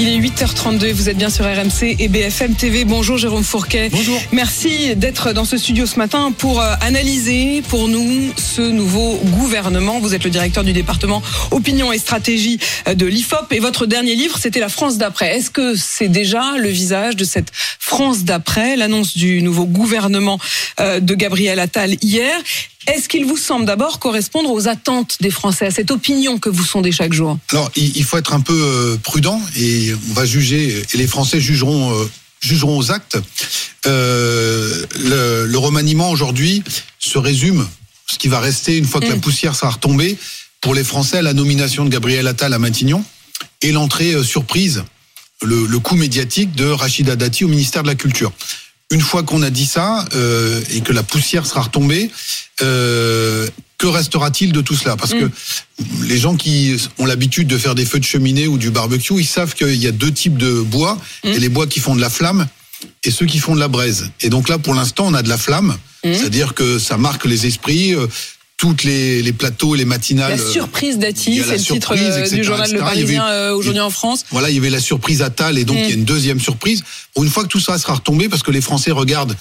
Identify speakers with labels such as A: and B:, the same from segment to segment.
A: Il est 8h32, vous êtes bien sur RMC et BFM TV. Bonjour Jérôme Fourquet.
B: Bonjour.
A: Merci d'être dans ce studio ce matin pour euh, analyser pour nous ce nouveau gouvernement. Vous êtes le directeur du département opinion et stratégie euh, de l'IFOP et votre dernier livre, c'était La France d'après. Est-ce que c'est déjà le visage de cette France d'après, l'annonce du nouveau gouvernement euh, de Gabriel Attal hier est-ce qu'il vous semble d'abord correspondre aux attentes des Français, à cette opinion que vous sondez chaque jour?
B: Alors, il faut être un peu euh, prudent et on va juger, et les Français jugeront, euh, jugeront aux actes. Euh, le, le, remaniement aujourd'hui se résume, ce qui va rester une fois que la mm. poussière sera retombée, pour les Français, la nomination de Gabriel Attal à Matignon et l'entrée surprise, le, le coup médiatique de Rachida Dati au ministère de la Culture. Une fois qu'on a dit ça euh, et que la poussière sera retombée, euh, que restera-t-il de tout cela? Parce que les gens qui ont l'habitude de faire des feux de cheminée ou du barbecue, ils savent qu'il y a deux types de bois. Il y a les bois qui font de la flamme et ceux qui font de la braise. Et donc là, pour l'instant, on a de la flamme, mm. c'est-à-dire que ça marque les esprits. Euh, toutes les, les plateaux, les matinales.
A: La surprise d'Ati, c'est le titre euh, du journal Le Parisien euh, aujourd'hui en France.
B: Voilà, il y avait la surprise Attal et donc mm. il y a une deuxième surprise. une fois que tout ça sera retombé, parce que les Français regardent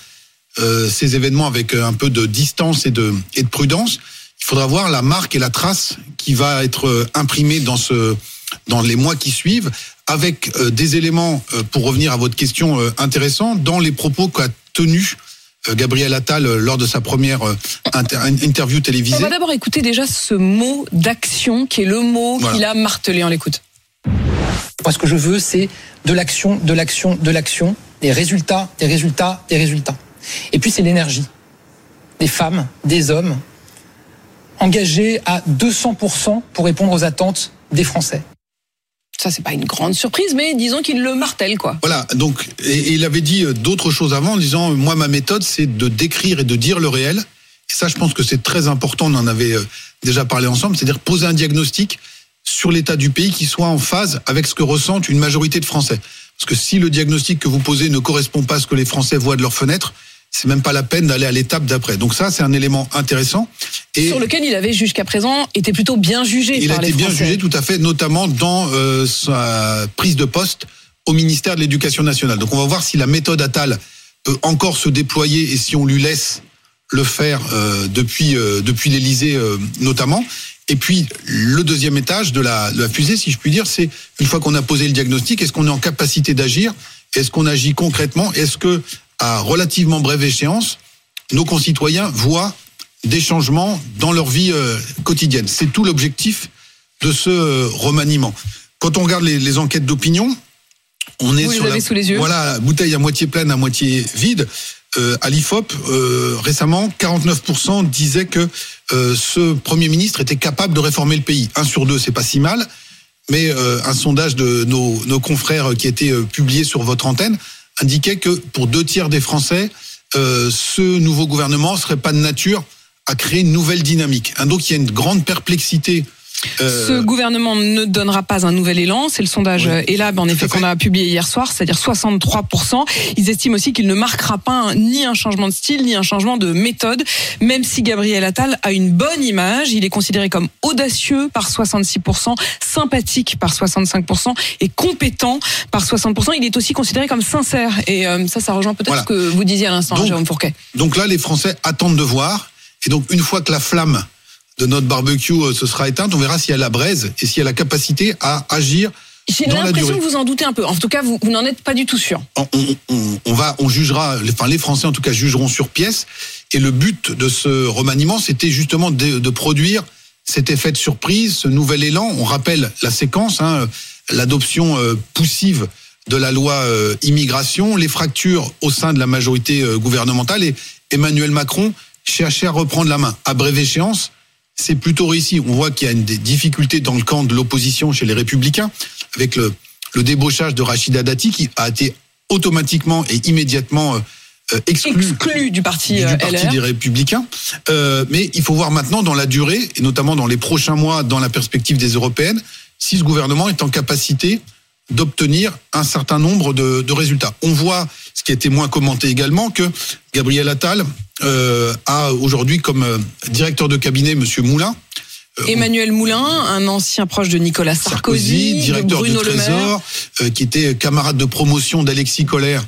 B: euh, ces événements avec un peu de distance et de, et de prudence, il faudra voir la marque et la trace qui va être imprimée dans ce dans les mois qui suivent, avec des éléments pour revenir à votre question intéressant dans les propos qu'a tenus euh, Gabriel Attal euh, lors de sa première euh, interview télévisée.
A: On va d'abord écouter déjà ce mot d'action qui est le mot qu'il a martelé. On l'écoute.
C: Moi, ce que je veux, c'est de l'action, de l'action, de l'action, des résultats, des résultats, des résultats. Et puis, c'est l'énergie. Des femmes, des hommes, engagés à 200% pour répondre aux attentes des Français.
A: Ça, c'est pas une grande surprise, mais disons qu'il le martèle, quoi.
B: Voilà. Donc, il avait dit euh, d'autres choses avant, en disant, moi, ma méthode, c'est de décrire et de dire le réel. Et ça, je pense que c'est très important. On en avait euh, déjà parlé ensemble. C'est-à-dire poser un diagnostic sur l'état du pays qui soit en phase avec ce que ressentent une majorité de Français. Parce que si le diagnostic que vous posez ne correspond pas à ce que les Français voient de leur fenêtre, c'est même pas la peine d'aller à l'étape d'après. Donc ça, c'est un élément intéressant.
A: Et sur lequel il avait jusqu'à présent été plutôt bien jugé.
B: Il
A: a
B: été bien jugé, tout à fait, notamment dans euh, sa prise de poste au ministère de l'Éducation nationale. Donc on va voir si la méthode Attal peut encore se déployer et si on lui laisse le faire euh, depuis euh, depuis l'Élysée euh, notamment. Et puis le deuxième étage de la, de la fusée, si je puis dire, c'est une fois qu'on a posé le diagnostic, est-ce qu'on est en capacité d'agir? Est-ce qu'on agit concrètement? Est-ce que à relativement brève échéance, nos concitoyens voient des changements dans leur vie euh, quotidienne. C'est tout l'objectif de ce euh, remaniement. Quand on regarde les, enquêtes d'opinion, on est sur la,
A: sous les yeux.
B: voilà bouteille à moitié pleine, à moitié vide. Euh, à l'IFOP, euh, récemment, 49% disaient que ce Premier ministre était capable de réformer le pays. Un sur deux, c'est pas si mal, mais un sondage de nos, nos confrères qui était publié sur votre antenne indiquait que pour deux tiers des Français, euh, ce nouveau gouvernement serait pas de nature à créer une nouvelle dynamique. Donc il y a une grande perplexité
A: euh, Ce gouvernement ne donnera pas un nouvel élan. C'est le sondage ELAB, en effet, qu'on a publié hier soir, c'est-à-dire 63%. Ils estiment aussi qu'il ne marquera pas ni un changement de style, ni un changement de méthode, même si Gabriel Attal a une bonne image. Il est considéré comme audacieux par 66%, sympathique par 65% et compétent par 60%. Il est aussi considéré comme sincère. Et euh, ça, ça rejoint peut-être ce que vous disiez à l'instant, Jérôme Fourquet.
B: Donc là, les Français attendent de voir. Et donc, une fois que la flamme de notre barbecue euh, se sera éteinte, on verra s'il y a la braise et s'il y a la capacité à agir.
A: J'ai l'impression que vous en doutez un peu. En tout cas, vous, n'en êtes pas du tout sûr.
B: On, on, va, on jugera, enfin les Français en tout cas jugeront sur pièce. Et le but de ce remaniement, c'était justement de, de, produire cet effet de surprise, ce nouvel élan. On rappelle la séquence, hein, l'adoption euh, poussive de la loi euh, immigration, les fractures au sein de la majorité gouvernementale et Emmanuel Macron cherchait à reprendre la main. À brève échéance, c'est plutôt réussi. On voit qu'il y a une des difficultés dans le camp de l'opposition chez les Républicains, avec le, le débauchage de Rachida Dati, qui a été automatiquement et immédiatement euh, euh, exclu,
A: du parti,
B: du
A: euh,
B: des Républicains. Euh, mais il faut voir maintenant dans la durée, et notamment dans les prochains mois, dans la perspective des Européennes, si ce gouvernement est en capacité d'obtenir un certain nombre de, de, résultats. On voit, ce qui a été moins commenté également, que Gabriel Attal euh, a aujourd'hui comme euh, directeur de cabinet Monsieur Moulin.
A: Euh, Emmanuel Moulin, un ancien proche de Nicolas Sarkozy,
B: Sarkozy directeur
A: de Bruno
B: du Trésor, euh, qui était camarade de promotion d'Alexis Collère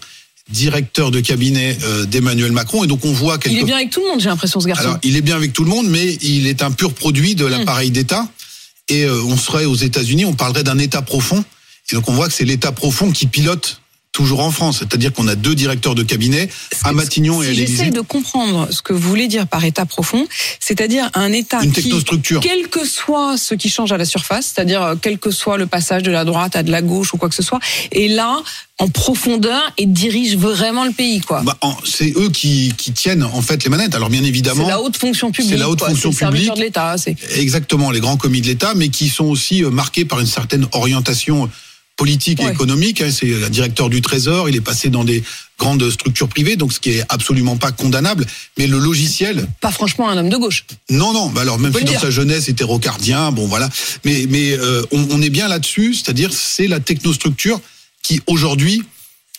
B: directeur de cabinet d'Emmanuel Macron. Et donc on voit quelque...
A: Il est bien avec tout le monde, j'ai l'impression, ce garçon.
B: Alors, il est bien avec tout le monde, mais il est un pur produit de l'appareil mmh. d'État. Et euh, on serait aux États-Unis, on parlerait d'un État profond. Et donc on voit que c'est l'État profond qui pilote toujours en France. C'est-à-dire qu'on a deux directeurs de cabinet à Matignon et à l'Élysée.
A: J'essaie de comprendre ce que vous voulez dire par État profond, c'est-à-dire un État
B: Une
A: qui, quel que soit ce qui change à la surface, c'est-à-dire euh, quel que soit le passage de la droite à de la gauche ou quoi que ce soit, est là en profondeur et dirige vraiment le pays, quoi.
B: Bah, c'est eux qui, qui, tiennent en fait les manettes. Alors bien évidemment,
A: c'est la haute fonction publique.
B: C'est la haute
A: quoi.
B: fonction publique.
A: de l'État.
B: Exactement, les grands commis de l'État, mais qui sont aussi euh, marqués par une certaine orientation politique et
A: Ouais.
B: économique. hein. C'est le directeur du Trésor, il est passé dans des grandes structures privées, donc ce qui est absolument pas condamnable. Mais le logiciel,
A: Pas franchement un homme de gauche.
B: non, non. Bah alors même si dans sa jeunesse était rocardien, bon voilà. Mais mais euh, on, on est bien là-dessus, c'est-à-dire c'est la technostructure qui aujourd'hui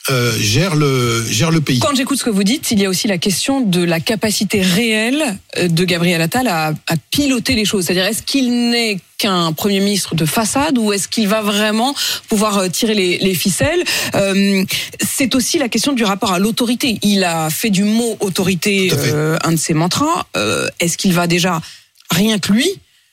B: euh, gère le gère le pays.
A: Quand j'écoute ce que vous dites, il y a aussi la question de la capacité réelle euh, de Gabriel Attal à, à piloter les choses. C'est-à-dire, est-ce qu'il n'est qu'un Premier ministre de façade ou est-ce qu'il va vraiment pouvoir euh, tirer les, les ficelles Euh, C'est aussi la question du rapport à l'autorité. Il a fait du mot autorité euh, un de ses mantras. Euh, est-ce qu'il va déjà, rien que lui,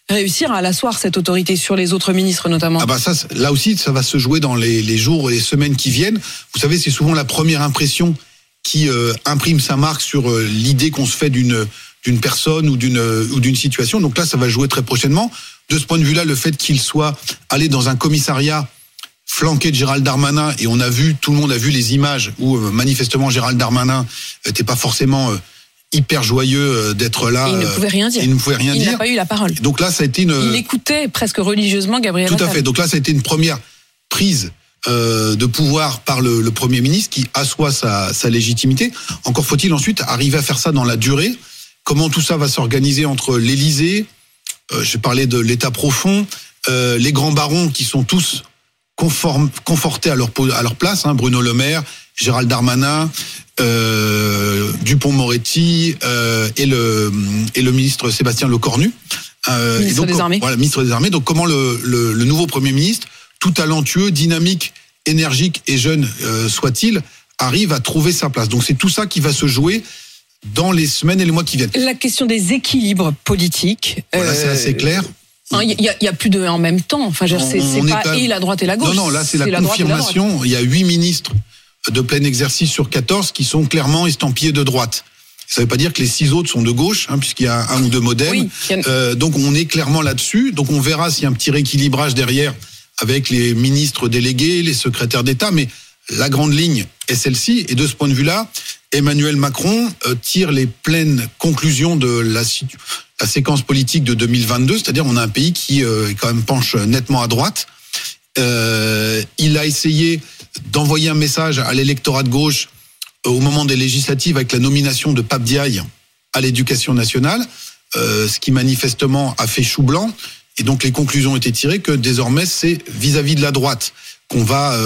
A: réussir à l'asseoir cette autorité sur les autres ministres notamment
B: Ah bah ça, là aussi, ça va se jouer dans les, jours et les semaines qui viennent. Vous savez, c'est souvent la première impression qui euh, imprime sa marque sur euh, l'idée qu'on se fait d'une d'une personne ou d'une euh, ou d'une situation. Donc là, ça va jouer très prochainement. De ce point de vue-là, le fait qu'il soit allé dans un commissariat flanqué de Gérald Darmanin et on a vu, tout le monde a vu les images où manifestement Gérald Darmanin n'était pas forcément hyper joyeux euh, d'être là.
A: Et il ne
B: euh,
A: pouvait rien dire.
B: Il ne pouvait rien
A: Il
B: dire.
A: n'a pas eu la parole.
B: Donc là, ça a été une.
A: Il écoutait presque religieusement Gabriel
B: Tout à
A: Attal.
B: fait. Donc là, ça a été une première prise euh, de pouvoir par le, le Premier ministre qui assoit sa, sa légitimité. Encore faut-il ensuite arriver à faire ça dans la durée. Comment tout ça va s'organiser entre l'Élysée, euh, je parlais de l'État profond, euh, les grands barons qui sont tous confortés à leur, po- à leur place, hein, Bruno Le Maire, Gérald Darmanin, Dupont-Moretti euh, et, le, et le ministre Sébastien Lecornu. Euh,
A: Ministre
B: et donc,
A: des Armées.
B: Voilà, ministre des Armées. Donc comment le, le, le nouveau Premier ministre, tout talentueux, dynamique, énergique et jeune euh, soit-il, arrive à trouver sa place. Donc c'est tout ça qui va se jouer dans les semaines et les mois qui viennent.
A: La question des équilibres politiques.
B: Voilà, c'est
A: euh,
B: assez clair.
A: hein, Il y, a- il y a plus de en même temps. Enfin, c'est pas et la droite et la gauche.
B: Non, non, là c'est la confirmation. Il y a huit ministres de plein exercice sur 14 qui sont clairement estampillés de droite. Ça ne veut pas dire que les six autres sont de gauche, hein, puisqu'il y a un ou deux modèles.
A: Oui, a-
B: Euh, donc on est clairement là-dessus. Donc on verra s'il y a un petit rééquilibrage derrière avec les ministres délégués, les secrétaires d'État. Mais la grande ligne est celle-ci. Et de ce point de vue-là, Emmanuel Macron euh, tire les pleines conclusions de la, la séquence politique de 2022. C'est-à-dire on a un pays qui euh, quand même penche nettement à droite. Euh, il a essayé d'envoyer un message à l'électorat de gauche euh, au moment des législatives avec la nomination de Pape Diaye à l'éducation nationale, euh, ce qui manifestement a fait chou blanc. Et donc les conclusions ont été tirées que désormais c'est vis-à-vis de la droite qu'on va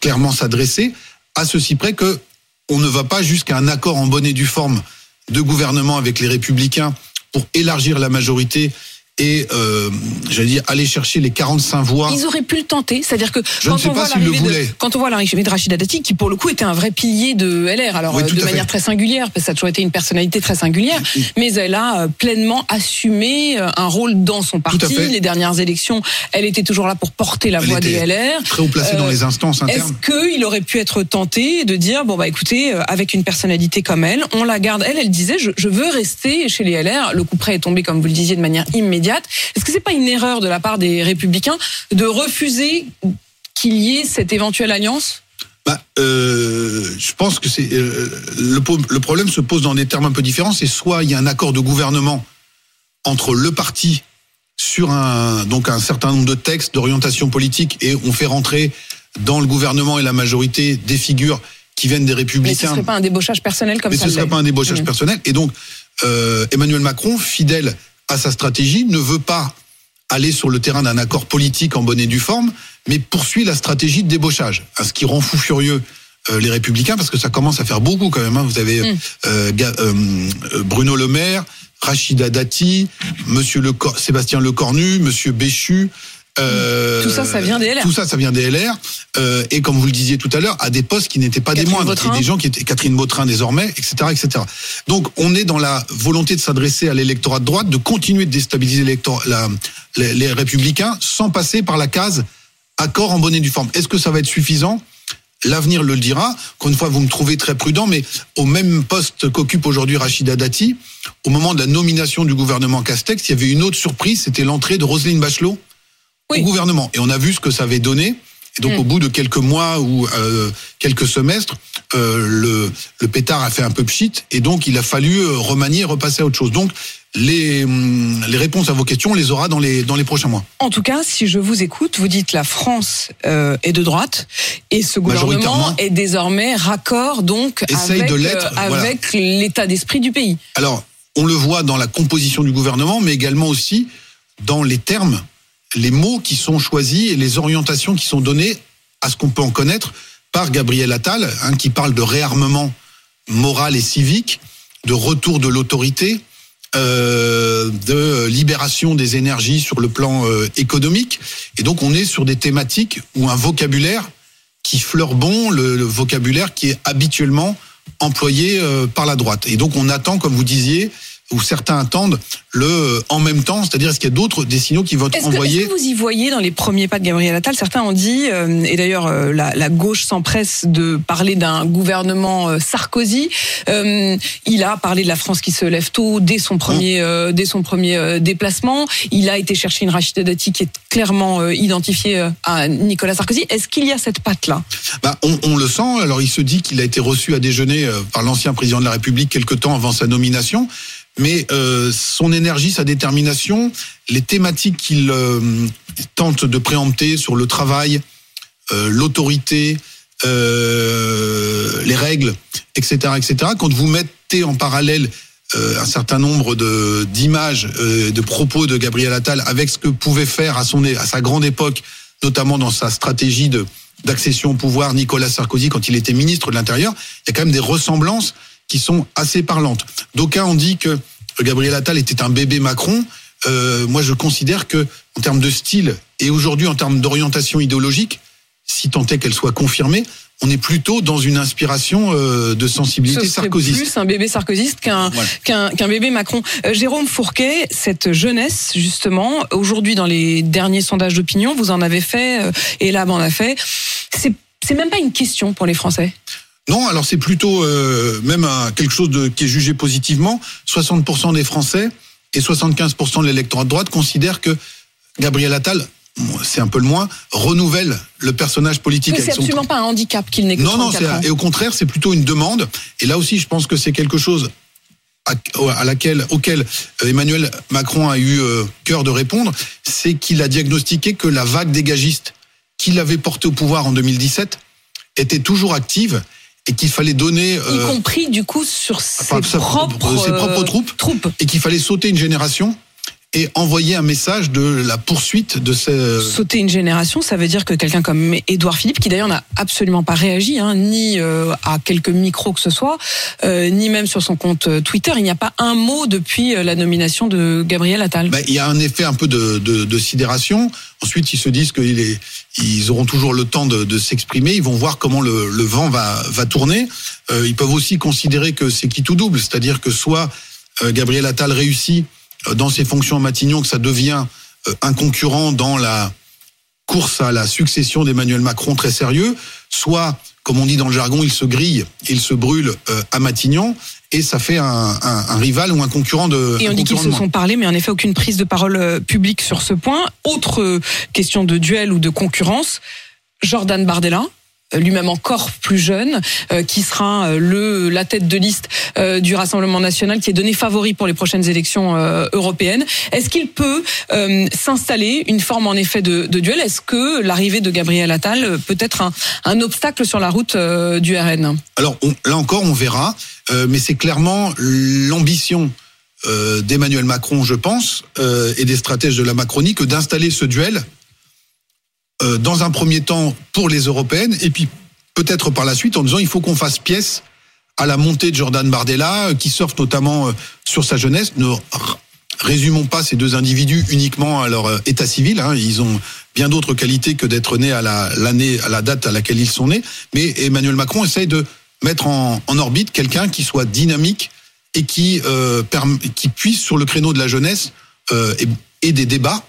B: clairement s'adresser, à ceci près que on ne va pas jusqu'à un accord en bonne et due forme de gouvernement avec les républicains pour élargir la majorité et, euh, j'allais dire, aller chercher les 45 voix.
A: Ils auraient pu le tenter, c'est-à-dire que
B: Je ne
A: quand
B: sais
A: on
B: pas
A: voit de quand on voit l'arrivée de Rachida Dati, qui pour le coup était un vrai pilier de LR, alors
B: Oui,
A: euh, de manière
B: fait.
A: très singulière, parce que ça a toujours été une personnalité très singulière, mais elle a euh, pleinement assumé euh, un rôle dans son parti. Les dernières élections, elle était toujours là pour porter la
B: Elle
A: voix des LR.
B: Très haut placé
A: Euh,
B: dans les instances
A: Est-ce
B: internes.
A: qu'il aurait pu être tenté de dire bon bah écoutez avec une personnalité comme elle, on la garde. Elle, elle disait je, je veux rester chez les LR. Le coup près est tombé comme vous le disiez de manière immédiate. Est-ce que c'est pas une erreur de la part des Républicains de refuser qu'il y ait cette éventuelle alliance?
B: Bah, euh, je pense que c'est euh, le, problème se pose dans des termes un peu différents. C'est soit il y a un accord de gouvernement entre le parti sur un donc un certain nombre de textes d'orientation politique et on fait rentrer dans le gouvernement et la majorité des figures qui viennent des
A: Mais ce
B: républicains.
A: serait pas un débauchage personnel comme
B: Mais
A: ça
B: ce ne serait pas un débauchage
A: Mhm.
B: personnel. Et donc, euh, Emmanuel Macron, fidèle à sa stratégie, ne veut pas aller sur le terrain d'un accord politique en bonne et due forme, mais poursuit la stratégie de débauchage, ce qui rend fou furieux euh, les Républicains parce que ça commence à faire beaucoup quand même. hein. Vous avez
A: Mm.
B: euh, euh, Bruno Le Maire, Rachida Dati, Monsieur Le Cor- Sébastien Lecornu, Monsieur Béchu. Euh,
A: Tout ça, ça vient des LR.
B: Tout ça, ça vient des LR. euh, et comme vous le disiez tout à l'heure, à des postes qui n'étaient pas des
A: Catherine
B: moindres, et des gens qui étaient Catherine Vautrin désormais, etc., etc. Donc, on est dans la volonté de s'adresser à l'électorat de droite, de continuer de déstabiliser la- les, les républicains, sans passer par la case accord en bonne et due forme. Est-ce que ça va être suffisant? L'avenir le dira. Encore une fois, vous me trouvez très prudent, mais au même poste qu'occupe aujourd'hui Rachida Dati, au moment de la nomination du gouvernement Castex, il y avait une autre surprise, c'était l'entrée de Roselyne Bachelot
A: Oui.
B: au gouvernement. Et on a vu ce que ça avait donné. Et donc,
A: Mm.
B: au bout de quelques mois ou euh, quelques semestres, euh, le, le pétard a fait un peu pchit. Et donc, il a fallu euh, remanier repasser à autre chose. Donc, les, hum, les réponses à vos questions, on les aura dans les, dans les prochains mois.
A: En tout cas, si je vous écoute, vous dites la France euh, est de droite et ce gouvernement est désormais raccord donc
B: Essaye
A: avec,
B: de l'être, voilà.
A: avec l'état d'esprit du pays.
B: Alors, on le voit dans la composition du gouvernement, mais également aussi dans les termes, les mots qui sont choisis et les orientations qui sont données à ce qu'on peut en connaître par Gabriel Attal, hein, qui parle de réarmement moral et civique, de retour de l'autorité, euh, de libération des énergies sur le plan euh, économique. Et donc, on est sur des thématiques ou un vocabulaire qui fleure bon, le, vocabulaire qui est habituellement employé euh, par la droite. Et donc on attend, comme vous disiez, ou certains attendent, le euh, en même temps, c'est-à-dire est-ce qu'il y a d'autres des signaux qui vont être
A: que, est-ce
B: envoyés
A: que vous y voyez dans les premiers pas de Gabriel Attal? Certains ont dit, euh, et d'ailleurs euh, la, la gauche s'empresse de parler d'un gouvernement euh, Sarkozy. Il a parlé de la France qui se lève tôt dès son premier, euh, dès son premier déplacement. Il a été chercher une Rachida Dati qui est clairement identifiée à Nicolas Sarkozy. Est-ce qu'il y a cette patte-là?
B: Bah, on, on le sent. Alors, il se dit qu'il a été reçu à déjeuner par l'ancien président de la République quelque temps avant sa nomination. Mais euh, son énergie, sa détermination, les thématiques qu'il euh, tente de préempter sur le travail, euh, l'autorité, euh, les règles, etc., etc. Quand vous mettez en parallèle euh, un certain nombre de d'images, euh, de propos de Gabriel Attal avec ce que pouvait faire à son à sa grande époque, notamment dans sa stratégie de d'accession au pouvoir Nicolas Sarkozy quand il était ministre de l'Intérieur, il y a quand même des ressemblances qui sont assez parlantes. D'aucuns ont dit que Gabriel Attal était un bébé Macron. Euh, moi, je considère que en termes de style et aujourd'hui en termes d'orientation idéologique, si tant est qu'elle soit confirmée, on est plutôt dans une inspiration euh, de sensibilité
A: Ce
B: sarkozyste.
A: plus un bébé sarkozyste qu'un
B: Voilà.
A: qu'un bébé Macron. Euh, Jérôme Fourquet, cette jeunesse justement, aujourd'hui dans les derniers sondages d'opinion, vous en avez fait et là, on a fait. C'est même pas une question pour les Français.
B: Non, alors c'est plutôt euh, même un- quelque chose de, qui est jugé positivement. 60% des Français et 75% de l'électorat de droite considèrent que Gabriel Attal, c'est un peu le moins, renouvelle le personnage politique
A: Mais c'est
B: son
A: absolument pas un handicap qu'il n'ait que
B: Non, non,
A: 34 ans.
B: c'est- et au contraire, c'est plutôt une demande. Et là aussi, je pense que c'est quelque chose à, à laquelle, auquel euh, Emmanuel Macron a eu euh, cœur de répondre, c'est qu'il a diagnostiqué que la vague dégagiste qu'il avait portée au pouvoir en 2017 était toujours active et qu'il fallait donner
A: Y
B: euh,
A: compris du coup sur ses
B: enfin,
A: propres,
B: ses propres
A: euh,
B: troupes.
A: troupes.
B: et qu'il fallait sauter une génération et envoyer un message de la poursuite de ces
A: Sauter une génération, ça veut dire que quelqu'un comme Édouard Philippe, qui d'ailleurs n'a absolument pas réagi, hein, ni euh, à quelques micros que ce soit, euh, ni même sur son compte euh, Twitter, il n'y a pas un mot depuis la nomination de Gabriel Attal.
B: Ben, il y a un effet un peu de, de, de sidération. Ensuite, ils se disent qu'ils est- ils auront toujours le temps de, de s'exprimer. Ils vont voir comment le, le vent va, va tourner. Euh, ils peuvent aussi considérer que c'est qui tout double, c'est-à-dire que soit Gabriel Attal réussit dans ses fonctions à Matignon, que ça devient euh, un concurrent dans la course à la succession d'Emmanuel Macron très sérieux, soit, comme on dit dans le jargon, il se grille, il se brûle euh, à Matignon, et ça fait un, un, un rival ou un concurrent de.
A: Et on dit qu'ils se sont parlé, mais en effet, aucune prise de parole euh, publique sur ce point. Autre question de duel ou de concurrence, Jordan Bardella. Lui-même encore plus jeune, euh, qui sera euh, la tête de liste euh, du Rassemblement national, qui est donné favori pour les prochaines élections européennes. Est-ce qu'il peut s'installer une forme en effet de, duel? Est-ce que l'arrivée de Gabriel Attal peut être un, obstacle sur la route du RN
B: Alors là encore, on verra, mais c'est clairement l'ambition d'Emmanuel Macron, je pense, et des stratèges de la Macronie, que d'installer ce duel euh, dans un premier temps pour les européennes, et puis peut-être par la suite en disant il faut qu'on fasse pièce à la montée de Jordan Bardella, euh, qui surfe notamment euh, sur sa jeunesse. Ne résumons pas ces deux individus uniquement à leur état civil. Hein. Ils ont bien d'autres qualités que d'être nés à la, l'année, à la date à laquelle ils sont nés. Mais Emmanuel Macron essaye de mettre en, en orbite quelqu'un qui soit dynamique et qui, euh, qui puisse, sur le créneau de la jeunesse euh, et, et, des débats,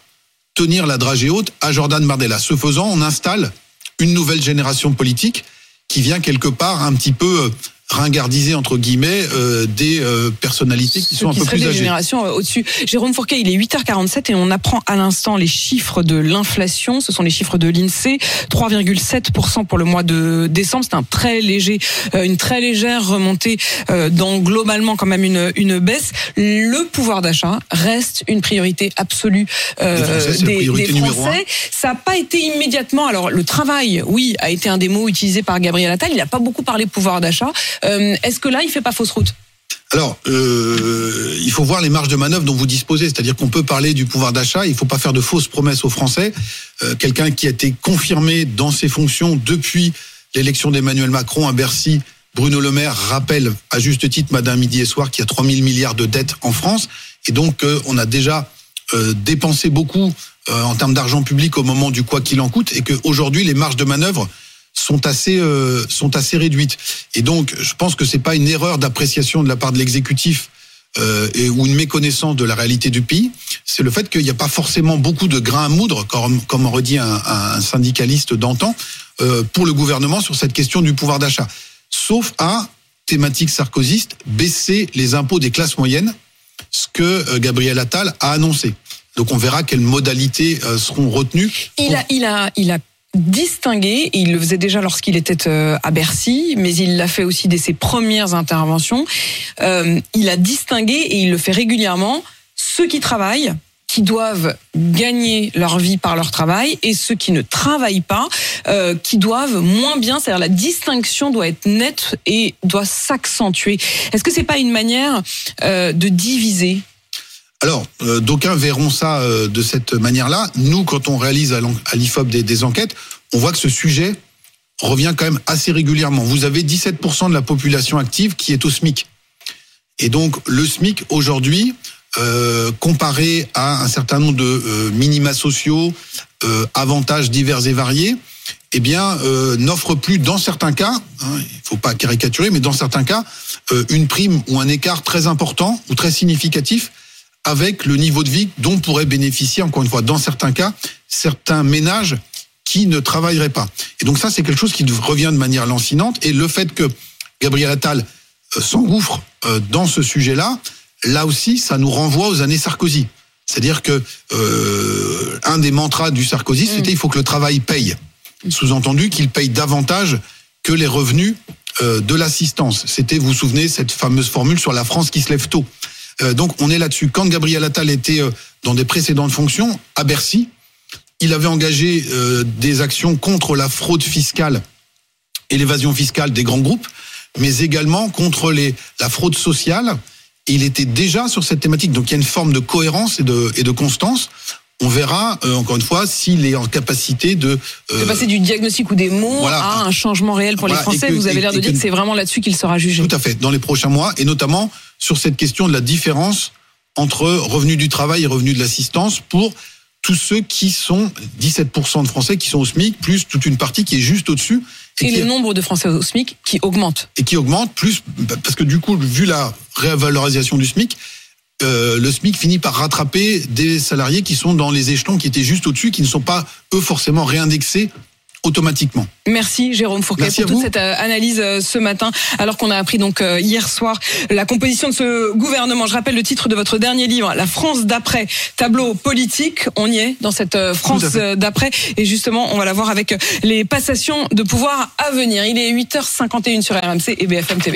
B: tenir la dragée haute à Jordan Bardella. Ce faisant, on installe une nouvelle génération politique qui vient quelque part un petit peu euh, ringardiser entre guillemets euh, des euh, personnalités qui sont un peu plus
A: âgées. générations euh, au-dessus. Jérôme Fourquet, il est 8h47 et on apprend à l'instant les chiffres de l'inflation. Ce sont les chiffres de l'Insee, 3,7% pour le mois de décembre. C'est un très léger, une très légère remontée dans globalement quand même une, une baisse. Le pouvoir d'achat reste une priorité absolue
B: des Français. Des, des Français.
A: Ça n'a pas été immédiatement. Alors le travail, oui, a été un des mots utilisés par Gabriel Attal. Il n'a pas beaucoup parlé pouvoir d'achat. Euh, est-ce que là, il fait pas fausse route?
B: Alors, euh, il faut voir les marges de manœuvre dont vous disposez. C'est-à-dire qu'on peut parler du pouvoir d'achat. Il ne faut pas faire de fausses promesses aux Français. Euh, Quelqu'un qui a été confirmé dans ses fonctions depuis l'élection d'Emmanuel Macron à Bercy, Bruno Le Maire rappelle à juste titre, Madame Midi et Soir, qu'il y a 3 000 milliards de dettes en France. Et donc, on a déjà dépensé beaucoup en termes d'argent public au moment du quoi qu'il en coûte. Et qu'aujourd'hui, les marges de manœuvre sont assez euh, sont assez réduites. Et donc, je pense que c'est pas une erreur d'appréciation de la part de l'exécutif euh, et, ou une méconnaissance de la réalité du pays. C'est le fait qu'il n'y a pas forcément beaucoup de grains à moudre, comme, comme on redit un, un syndicaliste d'antan, euh, pour le gouvernement sur cette question du pouvoir d'achat. Sauf à thématique sarkozyste, baisser les impôts des classes moyennes, ce que Gabriel Attal a annoncé. Donc on verra quelles modalités seront retenues.
A: Il a, il a, il a distingué, il le faisait déjà lorsqu'il était euh, à Bercy, mais il l'a fait aussi dès ses premières interventions, euh, il a distingué, et il le fait régulièrement, ceux qui travaillent, qui doivent gagner leur vie par leur travail et ceux qui ne travaillent pas, euh, qui doivent moins bien. C'est-à-dire la distinction doit être nette et doit s'accentuer. Est-ce que c'est pas une manière de diviser
B: alors, euh, d'aucuns verront ça euh, de cette manière-là. Nous, quand on réalise à l'IFOP des, enquêtes, on voit que ce sujet revient quand même assez régulièrement. Vous avez 17% de la population active qui est au SMIC. Et donc, le SMIC, aujourd'hui, euh, comparé à un certain nombre de minima sociaux, avantages divers et variés, eh bien, n'offre plus, dans certains cas, hein, il ne faut pas caricaturer, mais dans certains cas, une prime ou un écart très important ou très significatif avec le niveau de vie dont pourraient bénéficier, encore une fois, dans certains cas, certains ménages qui ne travailleraient pas. Et donc ça, c'est quelque chose qui revient de manière lancinante. Et le fait que Gabriel Attal euh, s'engouffre euh, dans ce sujet-là, là aussi, ça nous renvoie aux années Sarkozy. C'est-à-dire que euh, un des mantras du Sarkozy, mm. c'était il faut que le travail paye. Sous-entendu qu'il paye davantage que les revenus euh, de l'assistance. C'était, vous vous souvenez, cette fameuse formule sur la France qui se lève tôt. Euh, donc on est là-dessus. Quand Gabriel Attal était euh, dans des précédentes fonctions à Bercy, il avait engagé euh, des actions contre la fraude fiscale et l'évasion fiscale des grands groupes, mais également contre les, la fraude sociale. il était déjà sur cette thématique. Donc il y a une forme de cohérence et de, et de constance on verra euh, encore une fois s'il est en capacité de,
A: euh, de passer du diagnostic ou des mots voilà, à un changement réel pour voilà, les Français. Que, Vous avez l'air de dire que, que c'est vraiment là-dessus qu'il sera jugé.
B: Tout à fait, dans les prochains mois, et notamment sur cette question de la différence entre revenus du travail et revenus de l'assistance pour tous ceux qui sont 17% de Français qui sont au SMIC, plus toute une partie qui est juste au-dessus.
A: Et, et le nombre de Français au SMIC qui augmente.
B: Et qui augmente, plus parce que du coup, vu la révalorisation du SMIC, euh, le SMIC finit par rattraper des salariés qui sont dans les échelons qui étaient juste au-dessus, qui ne sont pas eux forcément réindexés automatiquement.
A: Merci Jérôme Fourquet
B: Merci
A: pour toute cette euh, analyse euh, ce matin, alors qu'on a appris donc euh, hier soir la composition de ce gouvernement. Je rappelle le titre de votre dernier livre, La France d'après, tableau politique. On y est dans cette France d'après, et justement, on va la voir avec les passations de pouvoir à venir. Il est 8h51 sur RMC et BFM TV.